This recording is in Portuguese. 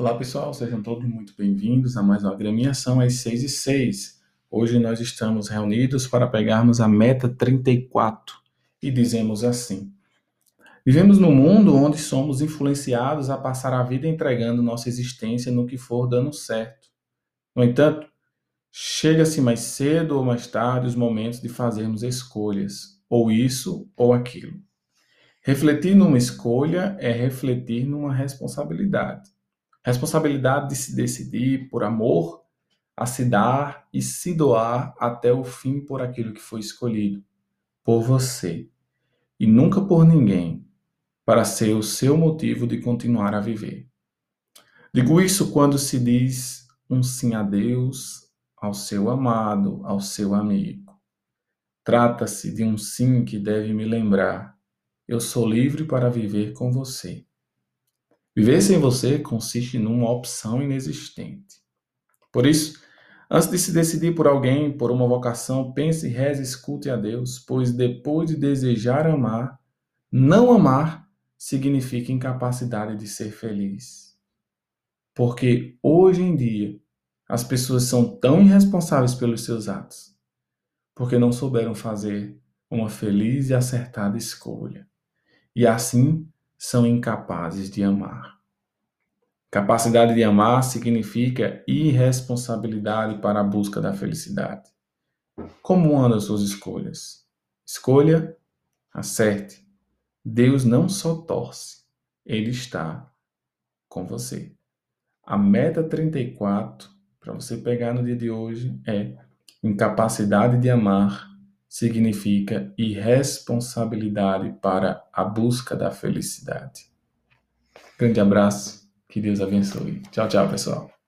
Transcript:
Olá pessoal, sejam todos muito bem-vindos a mais uma agremiação às 6 e 6. Hoje nós estamos reunidos para pegarmos a meta 34 e dizemos assim: Vivemos num mundo onde somos influenciados a passar a vida entregando nossa existência no que for dando certo. No entanto, chega-se mais cedo ou mais tarde os momentos de fazermos escolhas, ou isso ou aquilo. Refletir numa escolha é refletir numa responsabilidade. Responsabilidade de se decidir por amor a se dar e se doar até o fim por aquilo que foi escolhido, por você, e nunca por ninguém, para ser o seu motivo de continuar a viver. Digo isso quando se diz um sim a Deus, ao seu amado, ao seu amigo. Trata-se de um sim que deve me lembrar: eu sou livre para viver com você. Viver sem você consiste numa opção inexistente. Por isso, antes de se decidir por alguém, por uma vocação, pense, reze, escute a Deus, pois depois de desejar amar, não amar significa incapacidade de ser feliz. Porque hoje em dia, as pessoas são tão irresponsáveis pelos seus atos, porque não souberam fazer uma feliz e acertada escolha. E assim são incapazes de amar. Capacidade de amar significa irresponsabilidade para a busca da felicidade. Como andam suas escolhas? Escolha, acerte. Deus não só torce, Ele está com você. A meta 34 para você pegar no dia de hoje é incapacidade de amar significa irresponsabilidade para a busca da felicidade. Grande abraço, que Deus abençoe. Tchau, tchau, pessoal.